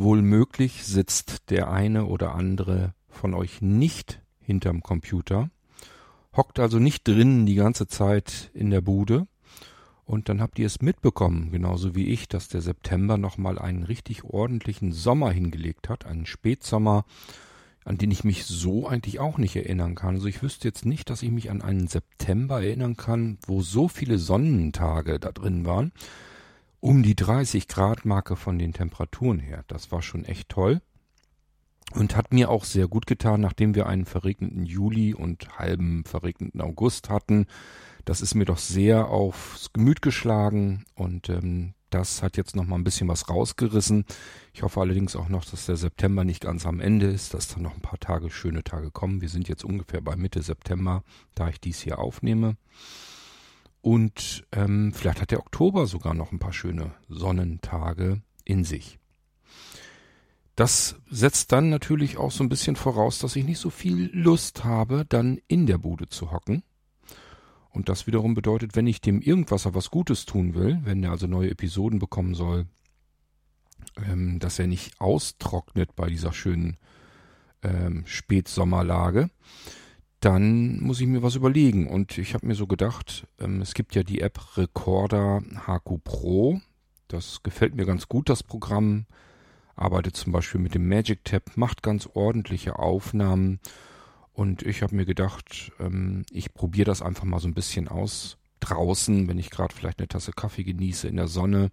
Wohl möglich sitzt der eine oder andere von euch nicht hinterm Computer, hockt also nicht drinnen die ganze Zeit in der Bude und dann habt ihr es mitbekommen, genauso wie ich, dass der September nochmal einen richtig ordentlichen Sommer hingelegt hat, einen Spätsommer, an den ich mich so eigentlich auch nicht erinnern kann. Also ich wüsste jetzt nicht, dass ich mich an einen September erinnern kann, wo so viele Sonnentage da drin waren um die 30 Grad Marke von den Temperaturen her. Das war schon echt toll. Und hat mir auch sehr gut getan, nachdem wir einen verregneten Juli und halben verregneten August hatten. Das ist mir doch sehr aufs Gemüt geschlagen und ähm, das hat jetzt noch mal ein bisschen was rausgerissen. Ich hoffe allerdings auch noch, dass der September nicht ganz am Ende ist, dass da noch ein paar Tage, schöne Tage kommen. Wir sind jetzt ungefähr bei Mitte September, da ich dies hier aufnehme. Und ähm, vielleicht hat der Oktober sogar noch ein paar schöne Sonnentage in sich. Das setzt dann natürlich auch so ein bisschen voraus, dass ich nicht so viel Lust habe, dann in der Bude zu hocken. Und das wiederum bedeutet, wenn ich dem Irgendwasser was Gutes tun will, wenn er also neue Episoden bekommen soll, ähm, dass er nicht austrocknet bei dieser schönen ähm, Spätsommerlage, dann muss ich mir was überlegen. Und ich habe mir so gedacht, ähm, es gibt ja die App Recorder HQ Pro. Das gefällt mir ganz gut, das Programm. Arbeitet zum Beispiel mit dem Magic Tab, macht ganz ordentliche Aufnahmen. Und ich habe mir gedacht, ähm, ich probiere das einfach mal so ein bisschen aus. Draußen, wenn ich gerade vielleicht eine Tasse Kaffee genieße in der Sonne,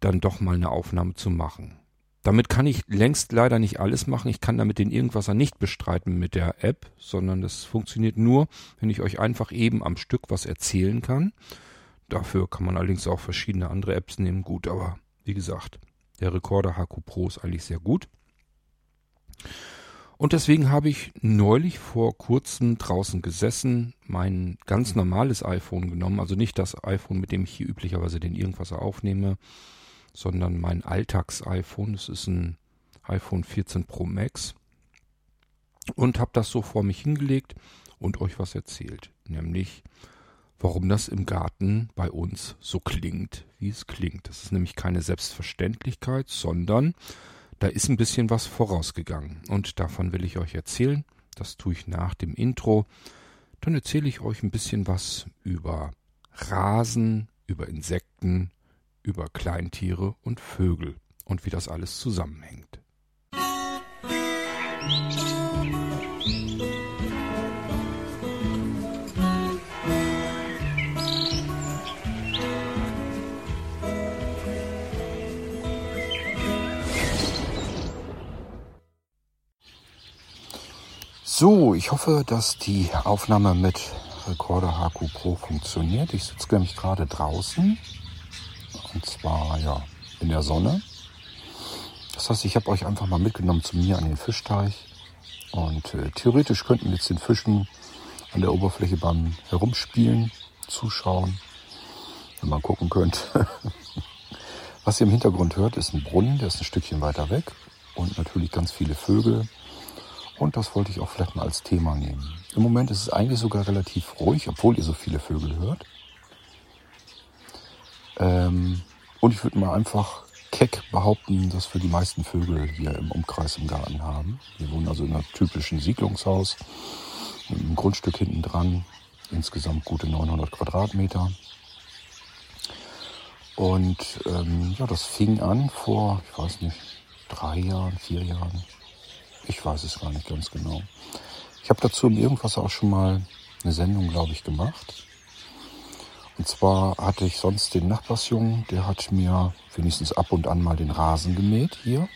dann doch mal eine Aufnahme zu machen. Damit kann ich längst leider nicht alles machen. Ich kann damit den Irgendwasser nicht bestreiten mit der App, sondern das funktioniert nur, wenn ich euch einfach eben am Stück was erzählen kann. Dafür kann man allerdings auch verschiedene andere Apps nehmen. Gut, aber wie gesagt, der Recorder HQ Pro ist eigentlich sehr gut. Und deswegen habe ich neulich vor kurzem draußen gesessen, mein ganz normales iPhone genommen, also nicht das iPhone, mit dem ich hier üblicherweise den Irgendwasser aufnehme, sondern mein Alltags-iPhone. Das ist ein iPhone 14 Pro Max. Und habe das so vor mich hingelegt und euch was erzählt. Nämlich, warum das im Garten bei uns so klingt, wie es klingt. Das ist nämlich keine Selbstverständlichkeit, sondern da ist ein bisschen was vorausgegangen. Und davon will ich euch erzählen. Das tue ich nach dem Intro. Dann erzähle ich euch ein bisschen was über Rasen, über Insekten, über Kleintiere und Vögel und wie das alles zusammenhängt. So, ich hoffe, dass die Aufnahme mit Recorder HQ Pro funktioniert. Ich sitze nämlich gerade draußen und zwar ja in der Sonne. Das heißt, ich habe euch einfach mal mitgenommen zu mir an den Fischteich. Und äh, theoretisch könnten wir jetzt den Fischen an der Oberfläche beim Herumspielen zuschauen, wenn man gucken könnt. Was ihr im Hintergrund hört, ist ein Brunnen, der ist ein Stückchen weiter weg. Und natürlich ganz viele Vögel. Und das wollte ich auch vielleicht mal als Thema nehmen. Im Moment ist es eigentlich sogar relativ ruhig, obwohl ihr so viele Vögel hört. Ähm, und ich würde mal einfach keck behaupten, dass wir die meisten Vögel hier im Umkreis im Garten haben. Wir wohnen also in einem typischen Siedlungshaus mit einem Grundstück hinten dran, insgesamt gute 900 Quadratmeter. Und ähm, ja, das fing an vor, ich weiß nicht, drei Jahren, vier Jahren. Ich weiß es gar nicht ganz genau. Ich habe dazu im Irgendwas auch schon mal eine Sendung, glaube ich, gemacht. Und zwar hatte ich sonst den Nachbarsjungen, der hat mir wenigstens ab und an mal den Rasen gemäht hier.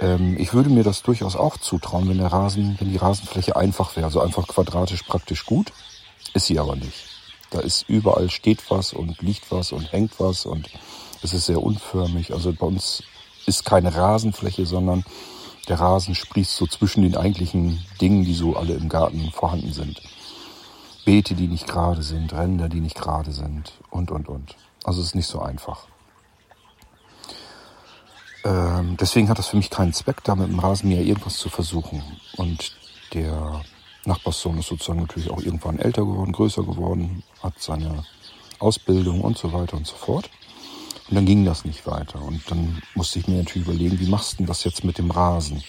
Ähm, ich würde mir das durchaus auch zutrauen, wenn der Rasen, wenn die Rasenfläche einfach wäre, also einfach quadratisch praktisch gut. Ist sie aber nicht. Da ist überall steht was und liegt was und hängt was und es ist sehr unförmig. Also bei uns ist keine Rasenfläche, sondern der Rasen sprießt so zwischen den eigentlichen Dingen, die so alle im Garten vorhanden sind. Beete, die nicht gerade sind, Ränder, die nicht gerade sind und, und, und. Also es ist nicht so einfach. Ähm, deswegen hat das für mich keinen Zweck, da mit dem Rasenmäher irgendwas zu versuchen. Und der Nachbarssohn ist sozusagen natürlich auch irgendwann älter geworden, größer geworden, hat seine Ausbildung und so weiter und so fort. Und dann ging das nicht weiter. Und dann musste ich mir natürlich überlegen, wie machst du denn das jetzt mit dem Rasen?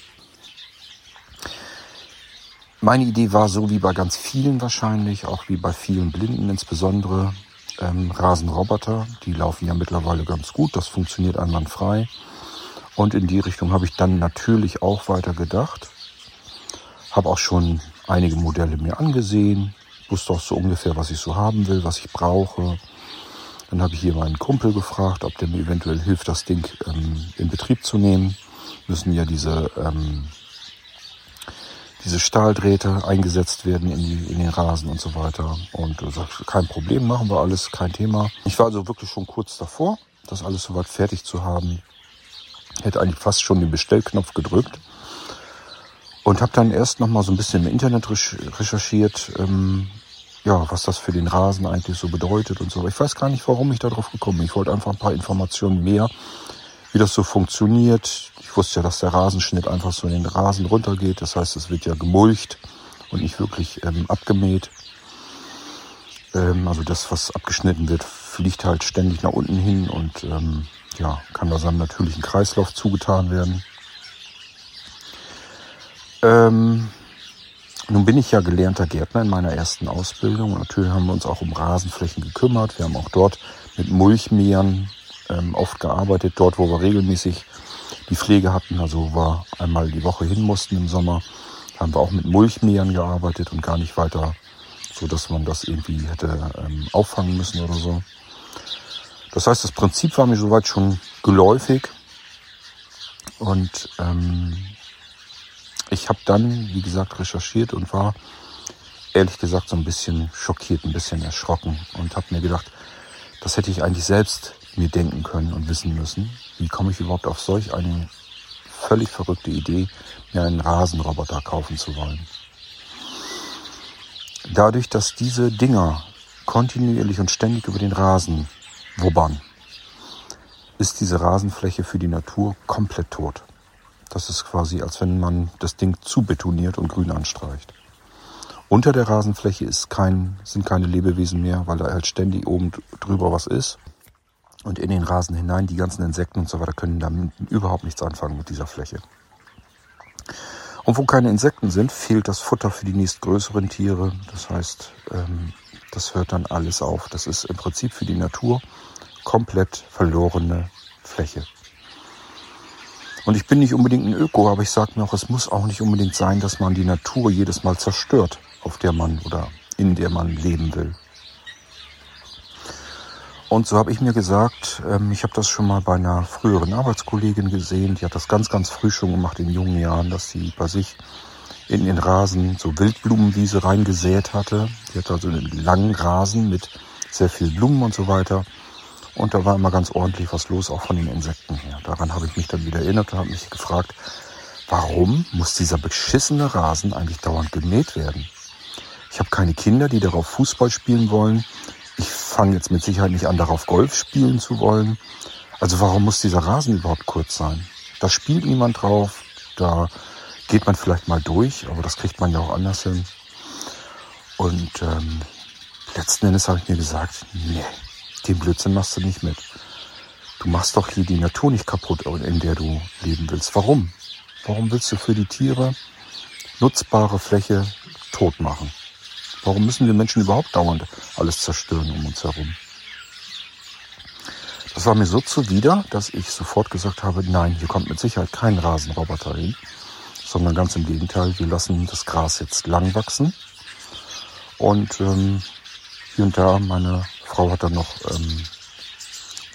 Meine Idee war so wie bei ganz vielen wahrscheinlich, auch wie bei vielen Blinden insbesondere, ähm, Rasenroboter. Die laufen ja mittlerweile ganz gut, das funktioniert einwandfrei. Und in die Richtung habe ich dann natürlich auch weiter gedacht. Habe auch schon einige Modelle mir angesehen, wusste auch so ungefähr, was ich so haben will, was ich brauche. Dann habe ich hier meinen Kumpel gefragt, ob der mir eventuell hilft, das Ding ähm, in Betrieb zu nehmen. Müssen ja diese, ähm, diese Stahldrähte eingesetzt werden in, die, in den Rasen und so weiter. Und äh, sagt, kein Problem, machen wir alles, kein Thema. Ich war also wirklich schon kurz davor, das alles soweit fertig zu haben. Hätte eigentlich fast schon den Bestellknopf gedrückt. Und habe dann erst noch mal so ein bisschen im Internet recherchiert, ähm, ja, was das für den Rasen eigentlich so bedeutet und so. Ich weiß gar nicht, warum ich darauf gekommen bin. Ich wollte einfach ein paar Informationen mehr, wie das so funktioniert. Ich wusste ja, dass der Rasenschnitt einfach so in den Rasen runtergeht. Das heißt, es wird ja gemulcht und nicht wirklich ähm, abgemäht. Ähm, also das, was abgeschnitten wird, fliegt halt ständig nach unten hin und ähm, ja, kann da seinem natürlichen Kreislauf zugetan werden. Ähm, nun bin ich ja gelernter Gärtner in meiner ersten Ausbildung natürlich haben wir uns auch um Rasenflächen gekümmert. Wir haben auch dort mit Mulchmähern ähm, oft gearbeitet, dort wo wir regelmäßig die Pflege hatten, also wir einmal die Woche hin mussten im Sommer, haben wir auch mit Mulchmähern gearbeitet und gar nicht weiter so, dass man das irgendwie hätte ähm, auffangen müssen oder so. Das heißt, das Prinzip war mir soweit schon geläufig und ähm, ich habe dann, wie gesagt, recherchiert und war ehrlich gesagt so ein bisschen schockiert, ein bisschen erschrocken und habe mir gedacht, das hätte ich eigentlich selbst mir denken können und wissen müssen. Wie komme ich überhaupt auf solch eine völlig verrückte Idee, mir einen Rasenroboter kaufen zu wollen? Dadurch, dass diese Dinger kontinuierlich und ständig über den Rasen wubbern, ist diese Rasenfläche für die Natur komplett tot. Das ist quasi, als wenn man das Ding zubetoniert und grün anstreicht. Unter der Rasenfläche ist kein, sind keine Lebewesen mehr, weil da halt ständig oben drüber was ist. Und in den Rasen hinein, die ganzen Insekten und so weiter können damit überhaupt nichts anfangen mit dieser Fläche. Und wo keine Insekten sind, fehlt das Futter für die nächstgrößeren Tiere. Das heißt, ähm, das hört dann alles auf. Das ist im Prinzip für die Natur komplett verlorene Fläche. Und ich bin nicht unbedingt ein Öko, aber ich sage mir auch, es muss auch nicht unbedingt sein, dass man die Natur jedes Mal zerstört, auf der man oder in der man leben will. Und so habe ich mir gesagt, ähm, ich habe das schon mal bei einer früheren Arbeitskollegin gesehen, die hat das ganz, ganz früh schon gemacht in jungen Jahren, dass sie bei sich in den Rasen so Wildblumenwiese reingesät hatte. Die hatte also einen langen Rasen mit sehr viel Blumen und so weiter. Und da war immer ganz ordentlich was los, auch von den Insekten her. Daran habe ich mich dann wieder erinnert und habe mich gefragt, warum muss dieser beschissene Rasen eigentlich dauernd gemäht werden? Ich habe keine Kinder, die darauf Fußball spielen wollen. Fange jetzt mit Sicherheit nicht an, darauf Golf spielen zu wollen. Also warum muss dieser Rasen überhaupt kurz sein? Da spielt niemand drauf, da geht man vielleicht mal durch, aber das kriegt man ja auch anders hin. Und ähm, letzten Endes habe ich mir gesagt, nee, den Blödsinn machst du nicht mit. Du machst doch hier die Natur nicht kaputt, in der du leben willst. Warum? Warum willst du für die Tiere nutzbare Fläche tot machen? Warum müssen wir Menschen überhaupt dauernd alles zerstören um uns herum? Das war mir so zuwider, dass ich sofort gesagt habe, nein, hier kommt mit Sicherheit kein Rasenroboter hin, sondern ganz im Gegenteil, wir lassen das Gras jetzt lang wachsen. Und ähm, hier und da meine Frau hat dann noch ähm,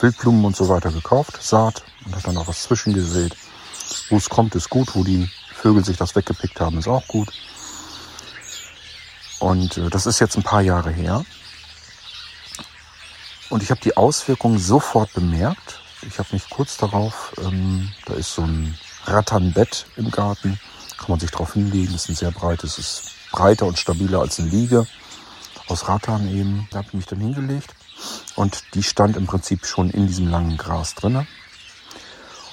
Wildblumen und so weiter gekauft, Saat und hat dann auch was zwischengesät. Wo es kommt, ist gut. Wo die Vögel sich das weggepickt haben, ist auch gut. Und äh, das ist jetzt ein paar Jahre her. Und ich habe die Auswirkungen sofort bemerkt. Ich habe mich kurz darauf, ähm, da ist so ein Ratternbett im Garten, kann man sich drauf hinlegen, ist ein sehr breites, ist breiter und stabiler als eine Liege aus Rattan eben. Da habe ich mich dann hingelegt und die stand im Prinzip schon in diesem langen Gras drinne.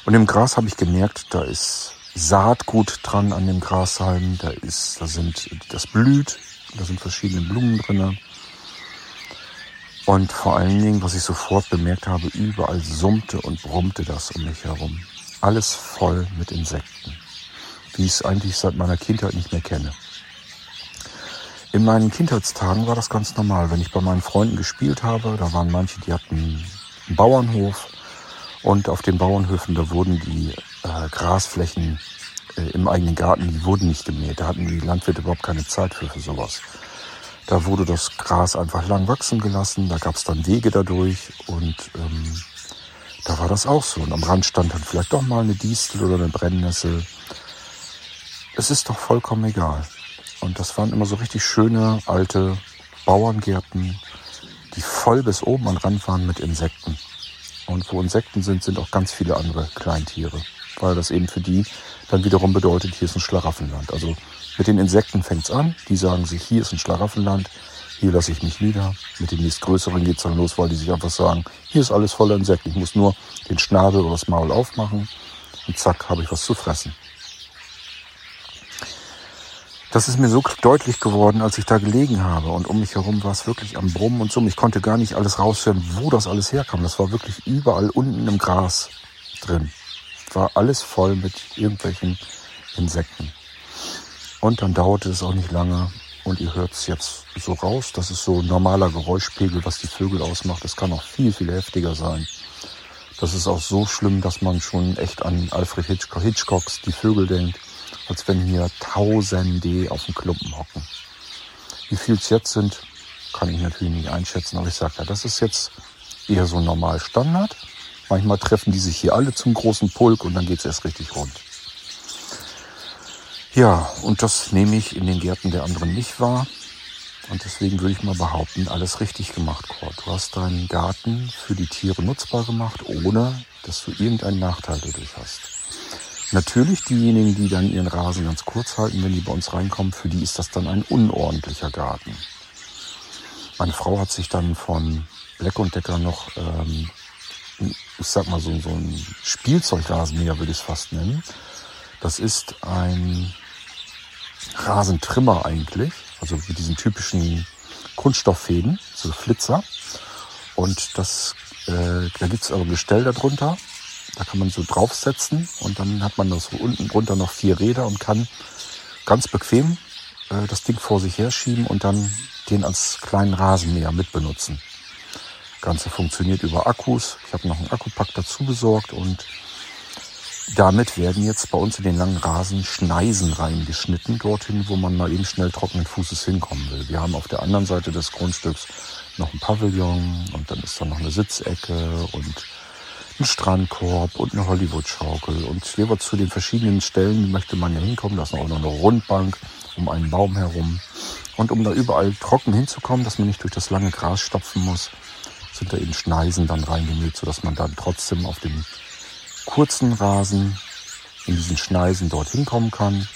Und im Gras habe ich gemerkt, da ist Saatgut dran an dem Grashalm, da ist, da sind, das blüht, da sind verschiedene Blumen drinne. Und vor allen Dingen, was ich sofort bemerkt habe, überall summte und brummte das um mich herum. Alles voll mit Insekten, wie ich es eigentlich seit meiner Kindheit nicht mehr kenne. In meinen Kindheitstagen war das ganz normal. Wenn ich bei meinen Freunden gespielt habe, da waren manche, die hatten einen Bauernhof und auf den Bauernhöfen, da wurden die äh, Grasflächen im eigenen Garten, die wurden nicht gemäht. Da hatten die Landwirte überhaupt keine Zeit für, für sowas. Da wurde das Gras einfach lang wachsen gelassen, da gab es dann Wege dadurch und ähm, da war das auch so. Und am Rand stand dann vielleicht doch mal eine Distel oder eine Brennnessel. Es ist doch vollkommen egal. Und das waren immer so richtig schöne alte Bauerngärten, die voll bis oben an Rand waren mit Insekten. Und wo Insekten sind, sind auch ganz viele andere Kleintiere. Weil das eben für die dann wiederum bedeutet, hier ist ein Schlaraffenland. Also mit den Insekten fängt's an. Die sagen sich, hier ist ein Schlaraffenland, hier lasse ich mich nieder. Mit den nächstgrößeren geht's dann los, weil die sich einfach sagen, hier ist alles voller Insekten. Ich muss nur den Schnabel oder das Maul aufmachen und zack, habe ich was zu fressen. Das ist mir so deutlich geworden, als ich da gelegen habe. Und um mich herum war es wirklich am Brummen und so. Ich konnte gar nicht alles raushören, wo das alles herkam. Das war wirklich überall unten im Gras drin. War alles voll mit irgendwelchen Insekten. Und dann dauerte es auch nicht lange und ihr hört es jetzt so raus. Das ist so ein normaler Geräuschpegel, was die Vögel ausmacht. Es kann auch viel, viel heftiger sein. Das ist auch so schlimm, dass man schon echt an Alfred Hitchcock, Hitchcocks Die Vögel denkt, als wenn hier Tausende auf dem Klumpen hocken. Wie viel es jetzt sind, kann ich natürlich nicht einschätzen, aber ich sage ja, das ist jetzt eher so normal Standard. Manchmal treffen die sich hier alle zum großen Pulk und dann geht es erst richtig rund. Ja, und das nehme ich in den Gärten der anderen nicht wahr. Und deswegen würde ich mal behaupten, alles richtig gemacht, Kurt. Du hast deinen Garten für die Tiere nutzbar gemacht, ohne dass du irgendeinen Nachteil dadurch hast. Natürlich diejenigen, die dann ihren Rasen ganz kurz halten, wenn die bei uns reinkommen, für die ist das dann ein unordentlicher Garten. Meine Frau hat sich dann von Black und Decker noch, ähm, ich sag mal so, so ein Spielzeugrasenmäher würde ich es fast nennen. Das ist ein Rasentrimmer eigentlich, also mit diesen typischen Kunststofffäden, so Flitzer. Und das, äh, da gibt's aber ein Gestell darunter. Da kann man so draufsetzen und dann hat man das unten drunter noch vier Räder und kann ganz bequem äh, das Ding vor sich herschieben und dann den als kleinen Rasenmäher mitbenutzen. Ganze funktioniert über Akkus. Ich habe noch einen Akkupack dazu besorgt und damit werden jetzt bei uns in den langen Rasen Schneisen reingeschnitten, dorthin, wo man mal eben schnell trockenen Fußes hinkommen will. Wir haben auf der anderen Seite des Grundstücks noch ein Pavillon und dann ist da noch eine Sitzecke und ein Strandkorb und eine Hollywood-Schaukel. Und jeweils zu den verschiedenen Stellen möchte man ja hinkommen. Da ist auch noch eine Rundbank um einen Baum herum. Und um da überall trocken hinzukommen, dass man nicht durch das lange Gras stopfen muss, sind da eben Schneisen dann reingenäht, sodass man dann trotzdem auf dem kurzen Rasen in diesen Schneisen dorthin kommen kann.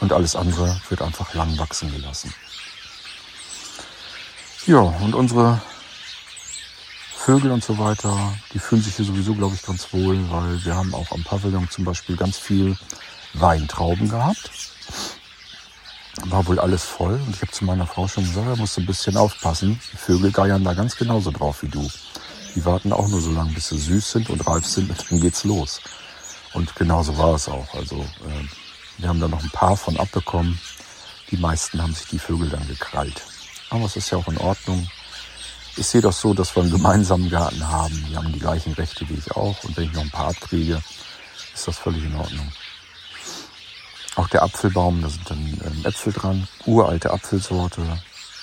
Und alles andere wird einfach lang wachsen gelassen. Ja, und unsere Vögel und so weiter, die fühlen sich hier sowieso, glaube ich, ganz wohl, weil wir haben auch am Pavillon zum Beispiel ganz viel Weintrauben gehabt. War wohl alles voll und ich habe zu meiner Frau schon gesagt, da musst du ein bisschen aufpassen. Die Vögel geiern da ganz genauso drauf wie du. Die warten auch nur so lange, bis sie süß sind und reif sind und dann geht's los. Und genauso war es auch. Also äh, wir haben da noch ein paar von abbekommen. Die meisten haben sich die Vögel dann gekrallt. Aber es ist ja auch in Ordnung. Ich sehe das so, dass wir einen gemeinsamen Garten haben. Die haben die gleichen Rechte wie ich auch. Und wenn ich noch ein paar abkriege, ist das völlig in Ordnung. Auch der Apfelbaum, da sind dann ähm, Äpfel dran, uralte Apfelsorte.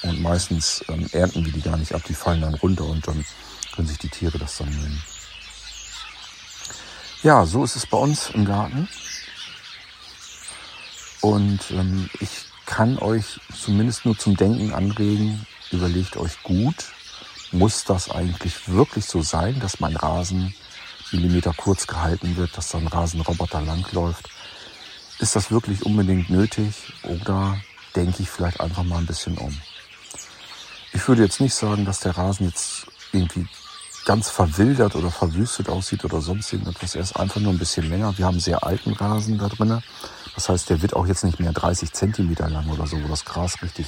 Und meistens ähm, ernten wir die gar nicht ab, die fallen dann runter und dann können sich die Tiere das dann nehmen. Ja, so ist es bei uns im Garten. Und ähm, ich kann euch zumindest nur zum Denken anregen. Überlegt euch gut, muss das eigentlich wirklich so sein, dass mein Rasen Millimeter kurz gehalten wird, dass da ein Rasenroboter langläuft? Ist das wirklich unbedingt nötig oder denke ich vielleicht einfach mal ein bisschen um? Ich würde jetzt nicht sagen, dass der Rasen jetzt irgendwie ganz verwildert oder verwüstet aussieht oder sonst irgendetwas. Er ist einfach nur ein bisschen länger. Wir haben sehr alten Rasen da drinnen. Das heißt, der wird auch jetzt nicht mehr 30 Zentimeter lang oder so, wo das Gras richtig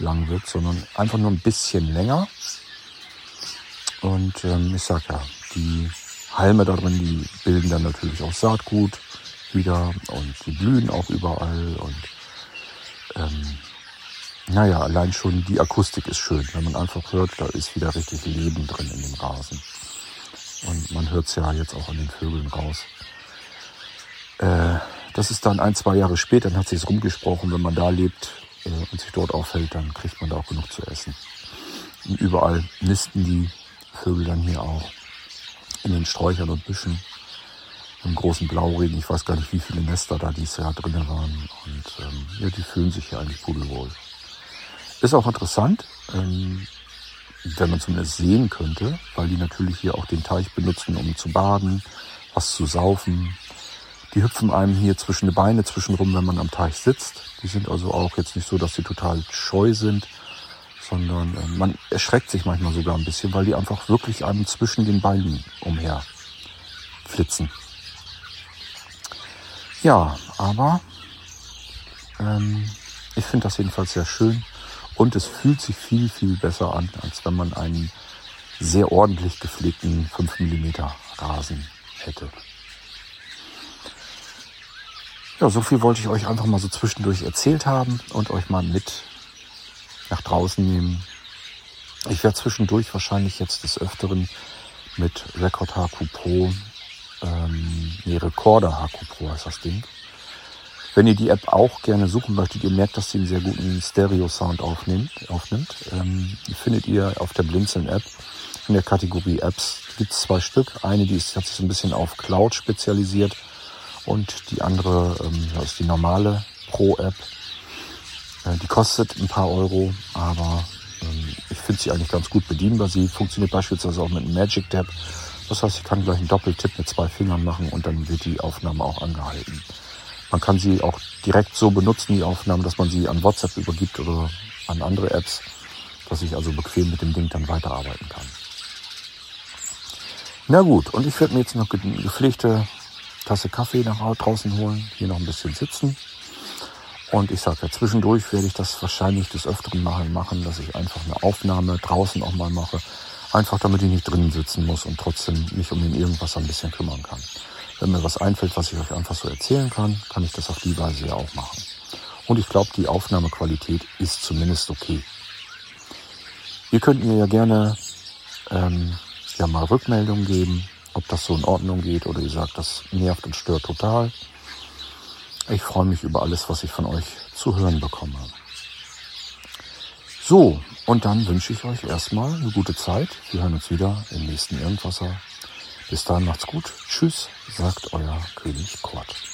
lang wird, sondern einfach nur ein bisschen länger. Und ähm, ich sag ja, die Halme da drin, die bilden dann natürlich auch Saatgut wieder und die blühen auch überall und ähm, naja, allein schon die Akustik ist schön. Wenn man einfach hört, da ist wieder richtig Leben drin in dem Rasen. Und man hört es ja jetzt auch an den Vögeln raus. Äh, das ist dann ein, zwei Jahre später, dann hat sich rumgesprochen, wenn man da lebt äh, und sich dort aufhält, dann kriegt man da auch genug zu essen. Und überall nisten die Vögel dann hier auch. In den Sträuchern und Büschen. Im großen Blauregen. Ich weiß gar nicht, wie viele Nester da dieses Jahr drinnen waren. Und ähm, ja, die fühlen sich hier eigentlich pudelwohl. Ist auch interessant, ähm, wenn man zumindest sehen könnte, weil die natürlich hier auch den Teich benutzen, um zu baden, was zu saufen. Die hüpfen einem hier zwischen die Beine zwischenrum, wenn man am Teich sitzt. Die sind also auch jetzt nicht so, dass sie total scheu sind, sondern äh, man erschreckt sich manchmal sogar ein bisschen, weil die einfach wirklich einem zwischen den Beinen umher flitzen. Ja, aber ähm, ich finde das jedenfalls sehr schön. Und es fühlt sich viel, viel besser an, als wenn man einen sehr ordentlich gepflegten 5 mm Rasen hätte. Ja, so viel wollte ich euch einfach mal so zwischendurch erzählt haben und euch mal mit nach draußen nehmen. Ich werde zwischendurch wahrscheinlich jetzt des Öfteren mit Record HQ Pro, ähm, nee, Recorder HQ Pro heißt das Ding, wenn ihr die App auch gerne suchen möchtet, ihr merkt, dass sie einen sehr guten Stereo-Sound aufnimmt. aufnimmt ähm, findet ihr auf der Blinzeln-App in der Kategorie Apps. Gibt es zwei Stück. Eine, die ist, hat sich so ein bisschen auf Cloud spezialisiert und die andere ähm, das ist die normale Pro-App. Äh, die kostet ein paar Euro, aber ähm, ich finde sie eigentlich ganz gut bedienbar. Sie funktioniert beispielsweise auch mit einem Magic Tab. Das heißt, ich kann gleich einen Doppeltipp mit zwei Fingern machen und dann wird die Aufnahme auch angehalten. Man kann sie auch direkt so benutzen, die Aufnahmen, dass man sie an WhatsApp übergibt oder an andere Apps, dass ich also bequem mit dem Ding dann weiterarbeiten kann. Na gut, und ich werde mir jetzt noch eine gepflegte Tasse Kaffee nach draußen holen, hier noch ein bisschen sitzen. Und ich sage ja, zwischendurch werde ich das wahrscheinlich des Öfteren mal machen, dass ich einfach eine Aufnahme draußen auch mal mache. Einfach damit ich nicht drinnen sitzen muss und trotzdem mich um den irgendwas ein bisschen kümmern kann. Wenn mir was einfällt, was ich euch einfach so erzählen kann, kann ich das auf die Weise ja auch machen. Und ich glaube, die Aufnahmequalität ist zumindest okay. Ihr könnt mir ja gerne ähm, ja mal Rückmeldungen geben, ob das so in Ordnung geht oder ihr sagt, das nervt und stört total. Ich freue mich über alles, was ich von euch zu hören bekomme. So, und dann wünsche ich euch erstmal eine gute Zeit. Wir hören uns wieder im nächsten Irgendwasser. Bis dahin macht's gut. Tschüss, sagt euer König Kurt.